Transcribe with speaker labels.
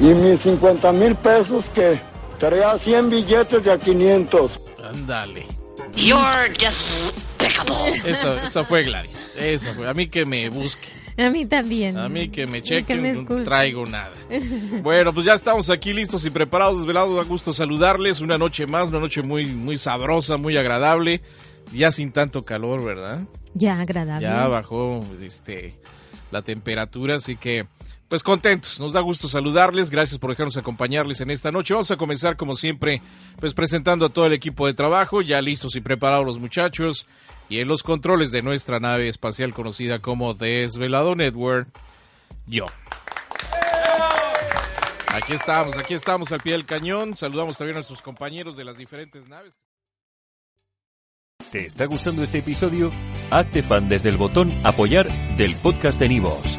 Speaker 1: Y mis 50 mil pesos que traía 100 billetes de a 500.
Speaker 2: Ándale.
Speaker 3: You're despicable.
Speaker 2: Esa, esa fue Gladys. Esa fue. A mí que me busque.
Speaker 4: A mí también.
Speaker 2: A mí que me
Speaker 4: Que
Speaker 2: chequen,
Speaker 4: me
Speaker 2: no traigo nada. Bueno, pues ya estamos aquí listos y preparados, desvelados. Da gusto saludarles. Una noche más, una noche muy, muy sabrosa, muy agradable. Ya sin tanto calor, ¿verdad?
Speaker 4: Ya, agradable.
Speaker 2: Ya bajó este, la temperatura, así que pues contentos. Nos da gusto saludarles. Gracias por dejarnos acompañarles en esta noche. Vamos a comenzar como siempre, pues presentando a todo el equipo de trabajo, ya listos y preparados los muchachos y en los controles de nuestra nave espacial conocida como Desvelado Network, yo. Aquí estamos, aquí estamos al pie del cañón. Saludamos también a nuestros compañeros de las diferentes naves.
Speaker 5: ¿Te está gustando este episodio? Hazte fan desde el botón Apoyar del podcast de Nivos.